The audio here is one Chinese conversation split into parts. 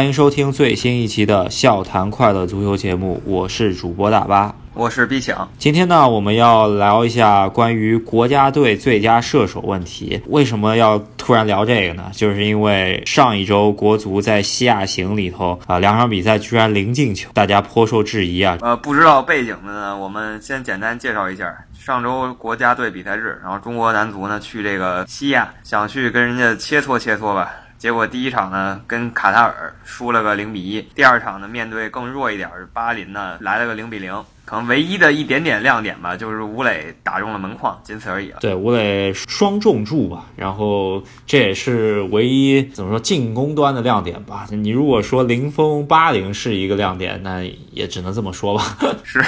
欢迎收听最新一期的《笑谈快乐足球》节目，我是主播大巴，我是毕强。今天呢，我们要聊一下关于国家队最佳射手问题。为什么要突然聊这个呢？就是因为上一周国足在西亚行里头啊，两场比赛居然零进球，大家颇受质疑啊。呃，不知道背景的呢，我们先简单介绍一下。上周国家队比赛日，然后中国男足呢去这个西亚，想去跟人家切磋切磋吧。结果第一场呢跟卡塔尔输了个零比一，第二场呢面对更弱一点巴林呢来了个零比零，可能唯一的一点点亮点吧，就是吴磊打中了门框，仅此而已了。对，吴磊双重柱吧，然后这也是唯一怎么说进攻端的亮点吧。你如果说零封八零是一个亮点，那也只能这么说吧。是，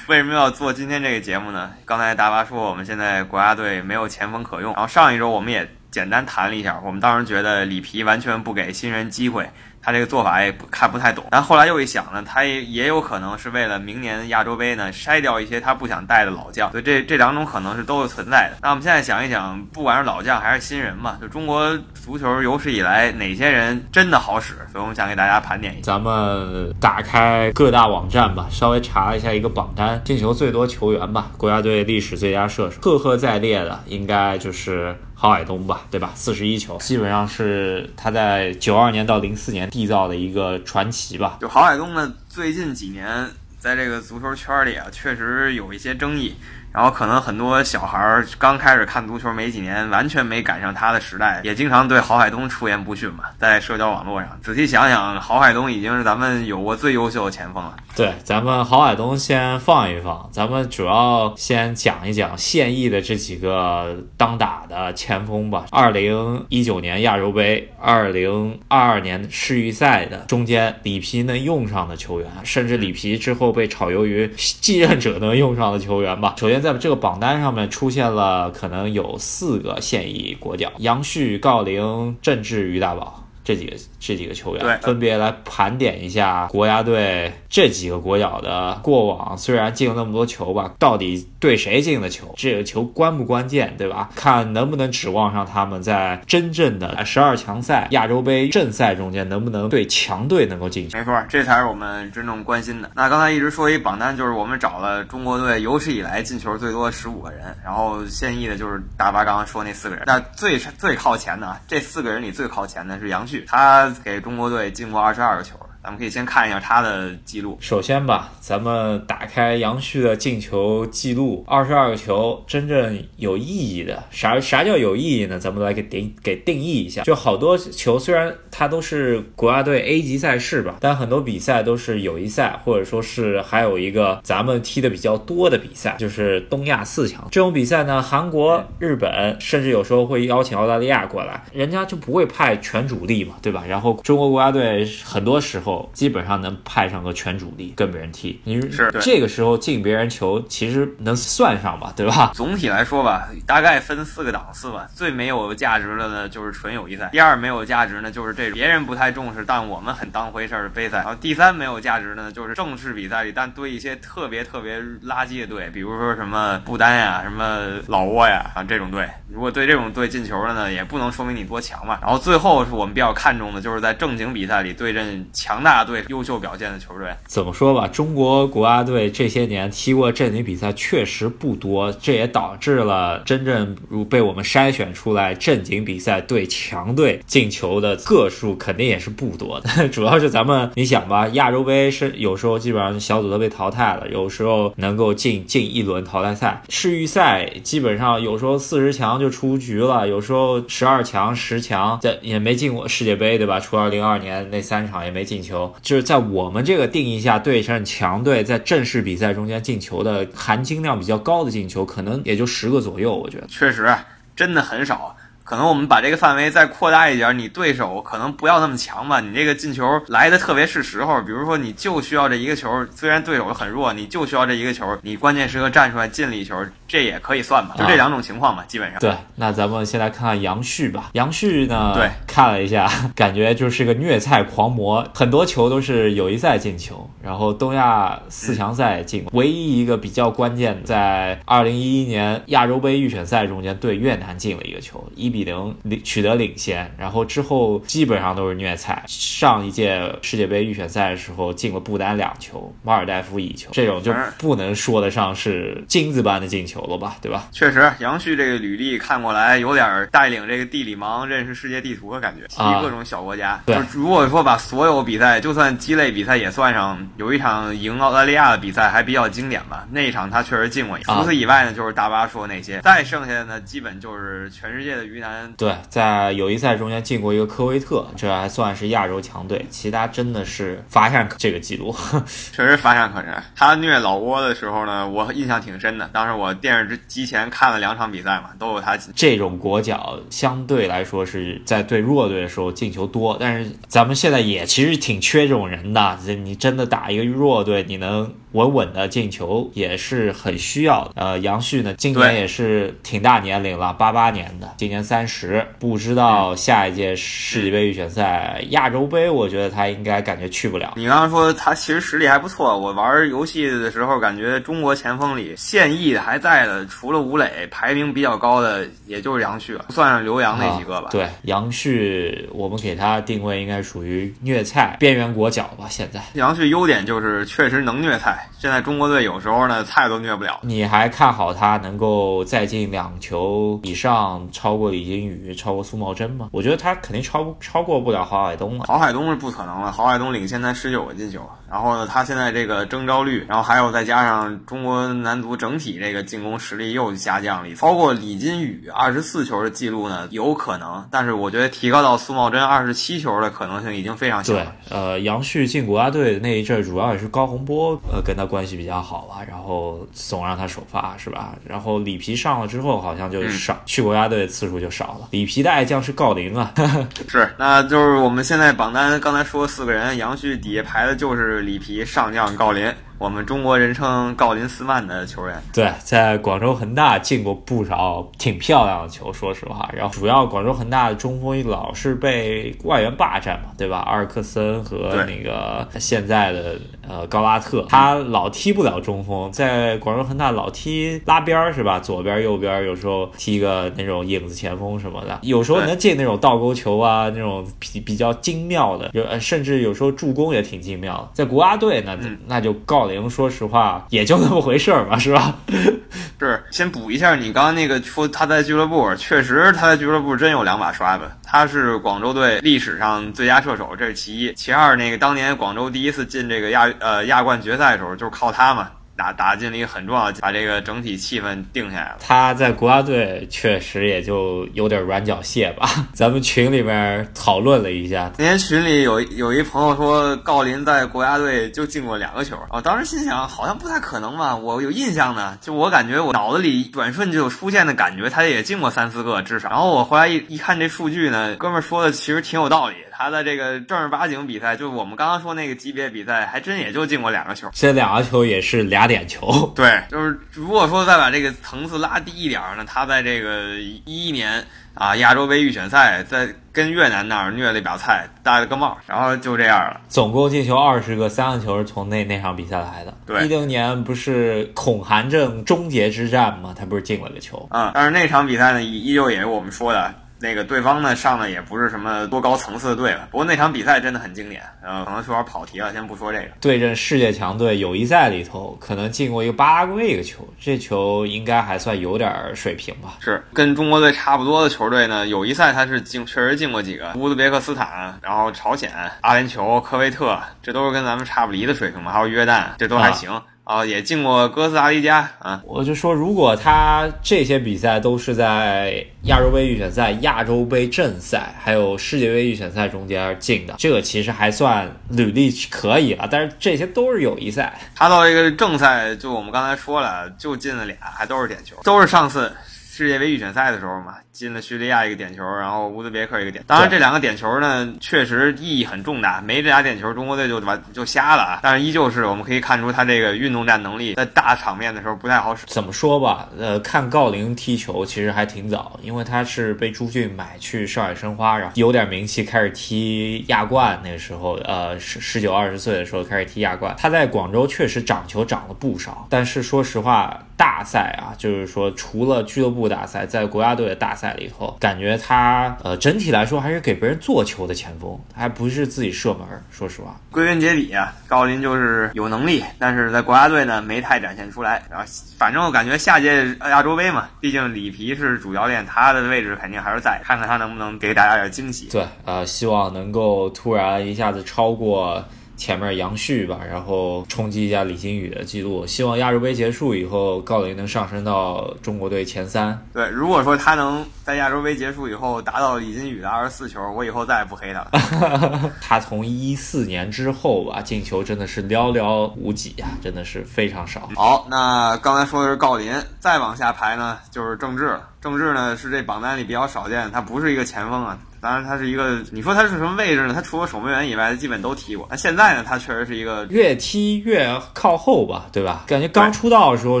为什么要做今天这个节目呢？刚才大巴说我们现在国家队没有前锋可用，然后上一周我们也。简单谈了一下，我们当时觉得里皮完全不给新人机会，他这个做法也不看不太懂。但后来又一想呢，他也也有可能是为了明年亚洲杯呢筛掉一些他不想带的老将，所以这这两种可能是都是存在的。那我们现在想一想，不管是老将还是新人嘛，就中国足球有史以来哪些人真的好使？所以我们想给大家盘点一下。咱们打开各大网站吧，稍微查一下一个榜单，进球最多球员吧，国家队历史最佳射手，赫赫在列的应该就是。郝海东吧，对吧？四十一球，基本上是他在九二年到零四年缔造的一个传奇吧。就郝海东呢，最近几年在这个足球圈里啊，确实有一些争议。然后可能很多小孩儿刚开始看足球没几年，完全没赶上他的时代，也经常对郝海东出言不逊嘛，在社交网络上。仔细想想，郝海东已经是咱们有过最优秀的前锋了。对，咱们郝海东先放一放，咱们主要先讲一讲现役的这几个当打的前锋吧。二零一九年亚洲杯，二零二二年世预赛的中间，里皮能用上的球员，甚至里皮之后被炒鱿鱼继任者能用上的球员吧。首先。在这个榜单上面出现了，可能有四个现役国脚：杨旭、郜林、郑智、于大宝。这几个这几个球员，分别来盘点一下国家队这几个国脚的过往。虽然进了那么多球吧，到底对谁进的球？这个球关不关键，对吧？看能不能指望上他们在真正的十二强赛、亚洲杯正赛中间，能不能对强队能够进球？没错，这才是我们真正关心的。那刚才一直说一榜单，就是我们找了中国队有史以来进球最多的十五个人，然后现役的就是大巴刚刚说那四个人。那最最靠前的啊这四个人里最靠前的是杨旭。他给中国队进过二十二个球。咱们可以先看一下他的记录。首先吧，咱们打开杨旭的进球记录，二十二个球，真正有意义的。啥啥叫有意义呢？咱们来给定给定义一下。就好多球，虽然它都是国家队 A 级赛事吧，但很多比赛都是友谊赛，或者说是还有一个咱们踢的比较多的比赛，就是东亚四强这种比赛呢。韩国、日本，甚至有时候会邀请澳大利亚过来，人家就不会派全主力嘛，对吧？然后中国国家队很多时候。基本上能派上个全主力跟别人踢，你是这个时候进别人球，其实能算上吧，对吧？总体来说吧，大概分四个档次吧。最没有价值的呢，就是纯友谊赛；第二没有价值呢，就是这种别人不太重视，但我们很当回事儿的杯赛；然后第三没有价值的呢，就是正式比赛里但对一些特别特别垃圾的队，比如说什么不丹呀、什么老挝呀啊这种队。如果对这种队进球了呢，也不能说明你多强嘛。然后最后是我们比较看重的，就是在正经比赛里对阵强强。大队优秀表现的球队，怎么说吧？中国国家队这些年踢过正经比赛确实不多，这也导致了真正如被我们筛选出来正经比赛对强队进球的个数肯定也是不多的。主要是咱们你想吧，亚洲杯是有时候基本上小组都被淘汰了，有时候能够进进一轮淘汰赛。世预赛基本上有时候四十强就出局了，有时候十二强、十强这也没进过世界杯，对吧？除了零二年那三场也没进。就是在我们这个定义下，对上强队在正式比赛中间进球的含金量比较高的进球，可能也就十个左右。我觉得确实真的很少。可能我们把这个范围再扩大一点，你对手可能不要那么强吧，你这个进球来的特别是时候，比如说你就需要这一个球，虽然对手很弱，你就需要这一个球，你关键时刻站出来进了一球，这也可以算吧？就这两种情况吧，基本上。对，那咱们先来看看杨旭吧。杨旭呢？对，看了一下，感觉就是个虐菜狂魔，很多球都是友谊赛进球，然后东亚四强赛进，唯一一个比较关键，在二零一一年亚洲杯预选赛中间对越南进了一个球，一比。零领取得领先，然后之后基本上都是虐菜。上一届世界杯预选赛的时候进了不丹两球，马尔代夫一球，这种就不能说得上是金子般的进球了吧，对吧？确实，杨旭这个履历看过来有点带领这个地理盲认识世界地图的感觉，踢各种小国家。对，如果说把所有比赛，就算鸡肋比赛也算上，有一场赢澳大利亚的比赛还比较经典吧，那一场他确实进过。除此以外呢，就是大巴说那些，再剩下的呢，基本就是全世界的鱼腩。对，在友谊赛中间进过一个科威特，这还算是亚洲强队，其他真的是乏善可这个记录，确实乏善可陈。他虐老挝的时候呢，我印象挺深的，当时我电视机前看了两场比赛嘛，都有他。这种国脚相对来说是在对弱弱队的时候进球多，但是咱们现在也其实挺缺这种人的。你真的打一个弱队，你能？稳稳的进球也是很需要的。呃，杨旭呢，今年也是挺大年龄了，八八年的，今年三十。不知道下一届世界杯预选赛、亚洲杯，我觉得他应该感觉去不了。你刚刚说他其实实力还不错，我玩游戏的时候感觉中国前锋里现役还在的，除了吴磊，排名比较高的也就是杨旭了，算上刘洋那几个吧。对，杨旭，我们给他定位应该属于虐菜边缘国脚吧。现在杨旭优点就是确实能虐菜。现在中国队有时候呢，菜都虐不了。你还看好他能够再进两球以上，超过李金羽，超过苏茂贞吗？我觉得他肯定超超过不了郝海东了。郝海东是不可能了，郝海东领先他十九个进球。然后呢，他现在这个征召率，然后还有再加上中国男足整体这个进攻实力又下降了，超过李金羽二十四球的记录呢，有可能。但是我觉得提高到苏茂贞二十七球的可能性已经非常小了。对，呃，杨旭进国家队那一阵，主要也是高洪波呃跟他关系比较好吧，然后总让他首发是吧？然后里皮上了之后，好像就少去国家队次数就少了。里皮的爱将是郜林啊，是，那就是我们现在榜单刚才说四个人，杨旭底下排的就是。里皮上将郜林。我们中国人称郜林斯曼的球员，对，在广州恒大进过不少挺漂亮的球，说实话。然后主要广州恒大的中锋老是被外援霸占嘛，对吧？阿尔克森和那个现在的呃高拉特，他老踢不了中锋，在广州恒大老踢拉边儿是吧？左边右边，有时候踢个那种影子前锋什么的，有时候能进那种倒钩球啊，那种比比较精妙的，有甚至有时候助攻也挺精妙的。在国家队呢，那就告。零，说实话也就那么回事儿吧，是吧？是，先补一下你刚刚那个说他在俱乐部，确实他在俱乐部真有两把刷子。他是广州队历史上最佳射手，这是其一。其二，那个当年广州第一次进这个亚呃亚冠决赛的时候，就是靠他嘛。打打进了一个很重要的，把这个整体气氛定下来了。他在国家队确实也就有点软脚蟹吧。咱们群里面讨论了一下，那天群里有有一朋友说郜林在国家队就进过两个球，我当时心想好像不太可能吧，我有印象呢，就我感觉我脑子里转瞬就出现的感觉，他也进过三四个至少。然后我后来一一看这数据呢，哥们说的其实挺有道理。他的这个正儿八经比赛，就是我们刚刚说那个级别比赛，还真也就进过两个球。这两个球也是俩点球。对，就是如果说再把这个层次拉低一点儿呢，他在这个一一年啊亚洲杯预选赛，在跟越南那儿虐了一把菜，戴了个帽，然后就这样了。总共进球二十个，三个球是从那那场比赛来的。对，一零年不是恐韩症终结之战吗？他不是进了个球。嗯，但是那场比赛呢，依旧也是我们说的。那个对方呢上的也不是什么多高层次的队了，不过那场比赛真的很经典。呃，可能有点跑题了，先不说这个。对阵世界强队友谊赛里头，可能进过一个巴拉圭一个球，这球应该还算有点水平吧。是跟中国队差不多的球队呢，友谊赛他是进，确实进过几个乌兹别克斯坦，然后朝鲜、阿联酋、科威特，这都是跟咱们差不离的水平嘛。还有约旦，这都还行。啊，也进过哥斯达黎加啊！我就说，如果他这些比赛都是在亚洲杯预选赛、亚洲杯正赛，还有世界杯预选赛中间进的，这个其实还算履历可以了。但是这些都是友谊赛，他到这个正赛，就我们刚才说了，就进了俩，还都是点球，都是上次。世界杯预选赛的时候嘛，进了叙利亚一个点球，然后乌兹别克一个点。当然，这两个点球呢，确实意义很重大。没这俩点球，中国队就完就瞎了啊！但是依旧是我们可以看出他这个运动战能力，在大场面的时候不太好使。怎么说吧，呃，看郜林踢球其实还挺早，因为他是被朱俊买去上海申花，然后有点名气，开始踢亚冠。那个时候，呃，十十九二十岁的时候开始踢亚冠。他在广州确实长球长了不少，但是说实话。大赛啊，就是说除了俱乐部大赛，在国家队的大赛里头，感觉他呃整体来说还是给别人做球的前锋，还不是自己射门。说实话，归根结底啊，高林就是有能力，但是在国家队呢没太展现出来。然后反正我感觉下届亚洲杯嘛，毕竟里皮是主教练，他的位置肯定还是在，看看他能不能给大家点惊喜。对，呃，希望能够突然一下子超过。前面杨旭吧，然后冲击一下李金羽的记录。希望亚洲杯结束以后，郜林能上升到中国队前三。对，如果说他能在亚洲杯结束以后达到李金羽的二十四球，我以后再也不黑他了。他从一四年之后吧，进球真的是寥寥无几啊，真的是非常少。好，那刚才说的是郜林，再往下排呢就是郑智了。郑智呢是这榜单里比较少见，他不是一个前锋啊。当然，他是一个，你说他是什么位置呢？他除了守门员以外，基本都踢过。那现在呢，他确实是一个越踢越靠后吧，对吧？感觉刚出道的时候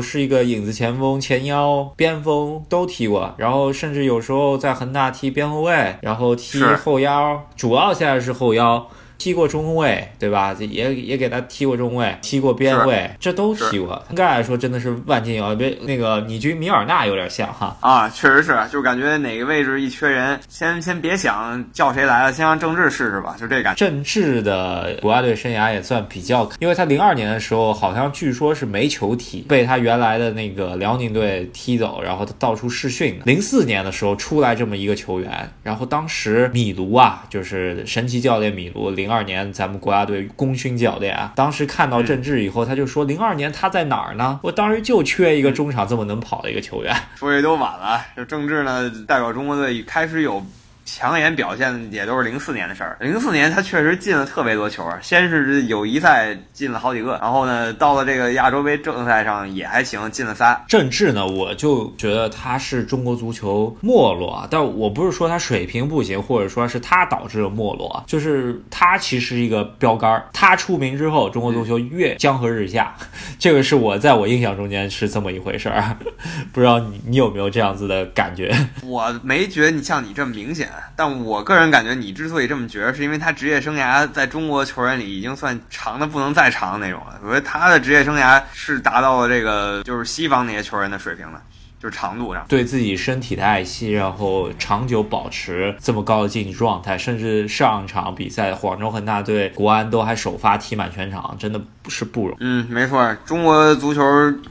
是一个影子前锋、前腰、边锋都踢过，然后甚至有时候在恒大踢边后卫，然后踢后腰，主要现在是后腰。踢过中卫，对吧？也也给他踢过中卫，踢过边卫，这都踢过。应该来说，真的是万金油。别那个，你军米尔纳有点像哈啊，确实是，就感觉哪个位置一缺人，先先别想叫谁来了，先让郑智试试吧，就这感觉。郑智的国家队生涯也算比较，因为他零二年的时候好像据说是没球踢，被他原来的那个辽宁队踢走，然后他到处试训。零四年的时候出来这么一个球员，然后当时米卢啊，就是神奇教练米卢零。零二年，咱们国家队功勋教练啊，当时看到郑智以后，他就说：“零二年他在哪儿呢？我当时就缺一个中场这么能跑的一个球员。”说这都晚了，就郑智呢，代表中国队开始有。抢眼表现也都是零四年的事儿。零四年他确实进了特别多球啊，先是友谊赛进了好几个，然后呢，到了这个亚洲杯正赛上也还行，进了仨。郑智呢，我就觉得他是中国足球没落，但我不是说他水平不行，或者说是他导致了没落，就是他其实一个标杆儿。他出名之后，中国足球越江河日下，这个是我在我印象中间是这么一回事儿。不知道你你有没有这样子的感觉？我没觉得你像你这么明显。但我个人感觉，你之所以这么觉得，是因为他职业生涯在中国球员里已经算长的不能再长的那种了。我觉得他的职业生涯是达到了这个就是西方那些球员的水平了。就是长度上，对自己身体的爱惜，然后长久保持这么高的竞技状态，甚至上场比赛，广州恒大队国安都还首发踢满全场，真的不是不容易。嗯，没错，中国足球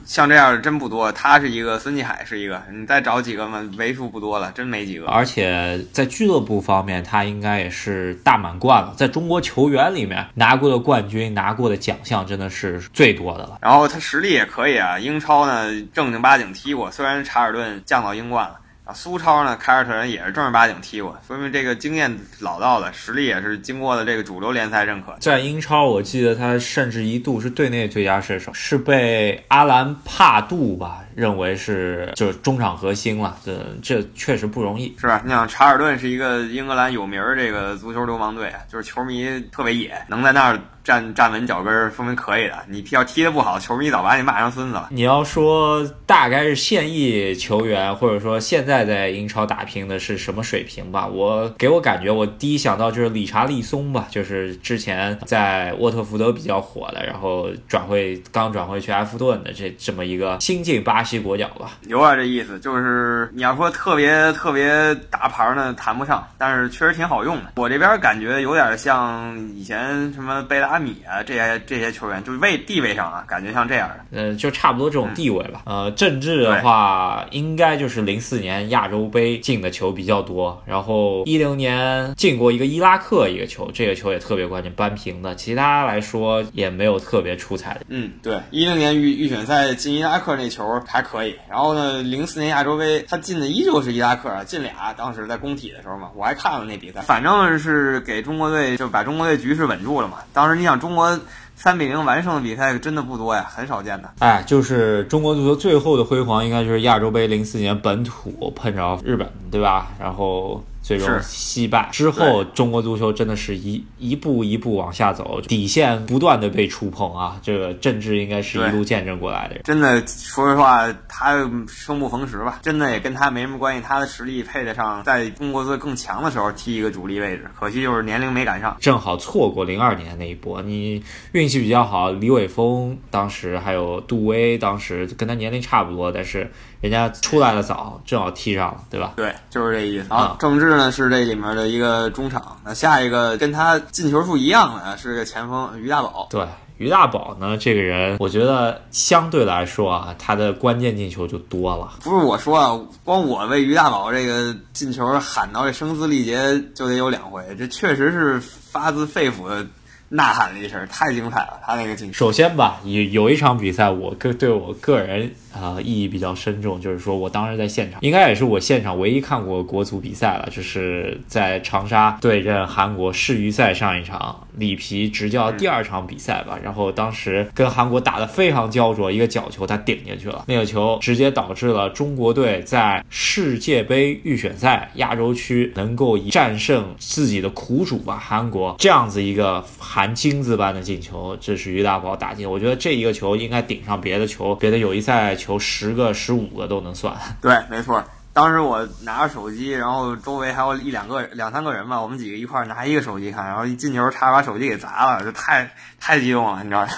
像这样的真不多。他是一个，孙继海是一个，你再找几个嘛，为数不多了，真没几个。而且在俱乐部方面，他应该也是大满贯了。在中国球员里面拿过的冠军、拿过的奖项，真的是最多的了。然后他实力也可以啊，英超呢正经八经踢过，虽然。查尔顿降到英冠了啊，苏超呢？凯尔特人也是正儿八经踢过，说明这个经验老道了，实力也是经过了这个主流联赛认可。在英超，我记得他甚至一度是队内最佳射手，是被阿兰帕杜吧认为是就是中场核心了。这这确实不容易，是吧？你想查尔顿是一个英格兰有名儿这个足球流氓队，就是球迷特别野，能在那儿。站站稳脚跟儿，说明可以的。你要踢得不好，球迷早把你骂成孙子了。你要说大概是现役球员，或者说现在在英超打拼的是什么水平吧？我给我感觉，我第一想到就是理查利松吧，就是之前在沃特福德比较火的，然后转会刚转会去埃弗顿的这这么一个新晋巴西国脚吧。有点这意思，就是你要说特别特别大牌呢，谈不上，但是确实挺好用的。我这边感觉有点像以前什么贝拉。米啊，这些这些球员就是位地位上啊，感觉像这样的，呃，就差不多这种地位吧。呃，郑智的话，应该就是零四年亚洲杯进的球比较多，然后一零年进过一个伊拉克一个球，这个球也特别关键，扳平的。其他来说也没有特别出彩的。嗯，对，一零年预预选赛进伊拉克那球还可以，然后呢，零四年亚洲杯他进的依旧是伊拉克，进俩，当时在工体的时候嘛，我还看了那比赛，反正是给中国队就把中国队局势稳住了嘛。当时你。像中国三比零完胜的比赛真的不多呀，很少见的。哎，就是中国足球最后的辉煌，应该就是亚洲杯零四年本土碰着日本，对吧？然后。最终惜败之后，中国足球真的是一一步一步往下走，底线不断的被触碰啊！这个郑智应该是一路见证过来的。真的，说实话，他生不逢时吧，真的也跟他没什么关系。他的实力配得上在中国队更强的时候踢一个主力位置，可惜就是年龄没赶上，正好错过零二年那一波。你运气比较好，李玮峰当时还有杜威，当时跟他年龄差不多，但是。人家出来的早，正好踢上了，对吧？对，就是这意思。好，郑智呢是这里面的一个中场，那下一个跟他进球数一样的是个前锋于大宝。对，于大宝呢这个人，我觉得相对来说啊，他的关键进球就多了。不是我说啊，光我为于大宝这个进球喊到这声嘶力竭就得有两回，这确实是发自肺腑的。呐喊了一声，太精彩了！他那个进球。首先吧，有有一场比赛，我个对我个人啊意义比较深重，就是说我当时在现场，应该也是我现场唯一看过国足比赛了，就是在长沙对阵韩国世预赛上一场，里皮执教第二场比赛吧。然后当时跟韩国打得非常焦灼，一个角球他顶进去了，那个球直接导致了中国队在世界杯预选赛亚洲区能够以战胜自己的苦主吧韩国这样子一个。含金子般的进球，这是于大宝打进。我觉得这一个球应该顶上别的球，别的友谊赛球十个、十五个都能算。对，没错。当时我拿着手机，然后周围还有一两个、两三个人吧，我们几个一块拿一个手机看，然后一进球差点把手机给砸了，就太太激动了，你知道吗？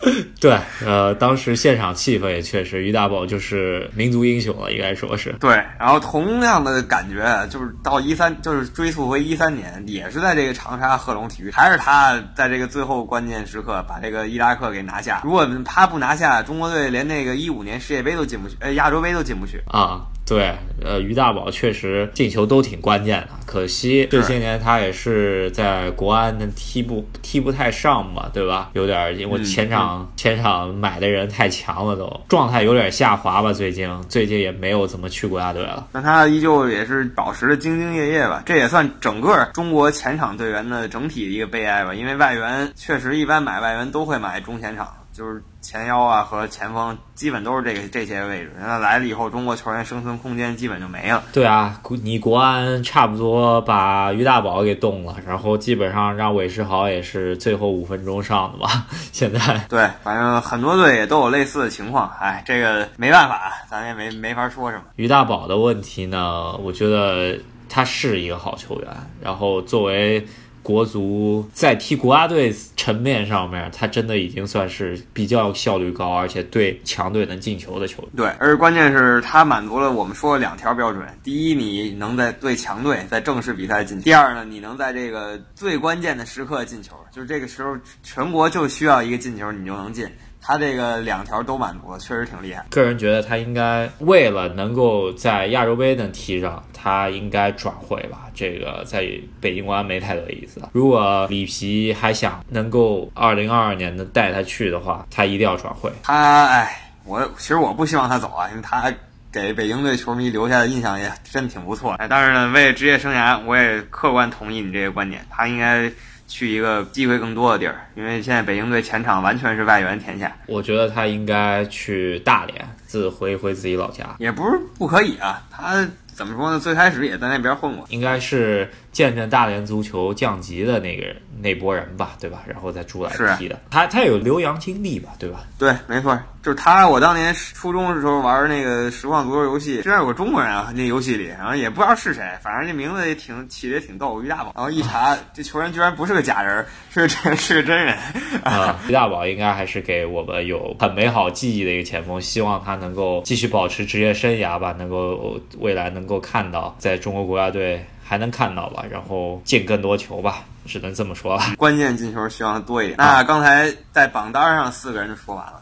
对，呃，当时现场气氛也确实，于大宝就是民族英雄了，应该说是。对，然后同样的感觉就是到一三，就是追溯回一三年，也是在这个长沙贺龙体育，还是他在这个最后关键时刻把这个伊拉克给拿下。如果他不拿下，中国队连那个一五年世界杯都进不去，呃，亚洲杯都进不去啊。对，呃，于大宝确实进球都挺关键的，可惜这些年他也是在国安踢不踢不太上吧，对吧？有点因为前场前场买的人太强了，都状态有点下滑吧。最近最近也没有怎么去国家队了。但他依旧也是保持着兢兢业业吧，这也算整个中国前场队员的整体的一个悲哀吧。因为外援确实一般买外援都会买中前场。就是前腰啊和前锋基本都是这个这些位置，那来了以后，中国球员生存空间基本就没了。对啊，你国安差不多把于大宝给动了，然后基本上让韦世豪也是最后五分钟上的吧。现在对，反正很多队也都有类似的情况。哎，这个没办法，咱也没没法说什么。于大宝的问题呢，我觉得他是一个好球员，然后作为。国足在踢国家队层面上面，他真的已经算是比较效率高，而且对强队能进球的球队。对，而关键是他满足了我们说的两条标准：第一，你能在对强队在正式比赛进；第二呢，你能在这个最关键的时刻进球。就是这个时候，全国就需要一个进球，你就能进。他这个两条都满足了，确实挺厉害。个人觉得他应该为了能够在亚洲杯能踢上，他应该转会吧。这个在北京国安没太多意思。如果里皮还想能够二零二二年能带他去的话，他一定要转会。他哎，我其实我不希望他走啊，因为他给北京队球迷留下的印象也真挺不错。哎，但是呢，为了职业生涯，我也客观同意你这个观点，他应该。去一个机会更多的地儿，因为现在北京队前场完全是外援天下。我觉得他应该去大连，自回回自己老家，也不是不可以啊。他怎么说呢？最开始也在那边混过，应该是见证大连足球降级的那个人。那波人吧，对吧？然后再出来踢的，他他有留洋经历吧，对吧？对，没错，就是他。我当年初中的时候玩那个实况足球游戏，居然有个中国人啊，那游戏里，然后也不知道是谁，反正这名字也挺起的也挺逗，于大宝。然后一查，这球员居然不是个假人，是个真是个真人啊！于大宝应该还是给我们有很美好记忆的一个前锋，希望他能够继续保持职业生涯吧，能够未来能够看到在中国国家队。还能看到吧，然后进更多球吧，只能这么说了。关键进球希望多一点。那刚才在榜单上四个人就说完了，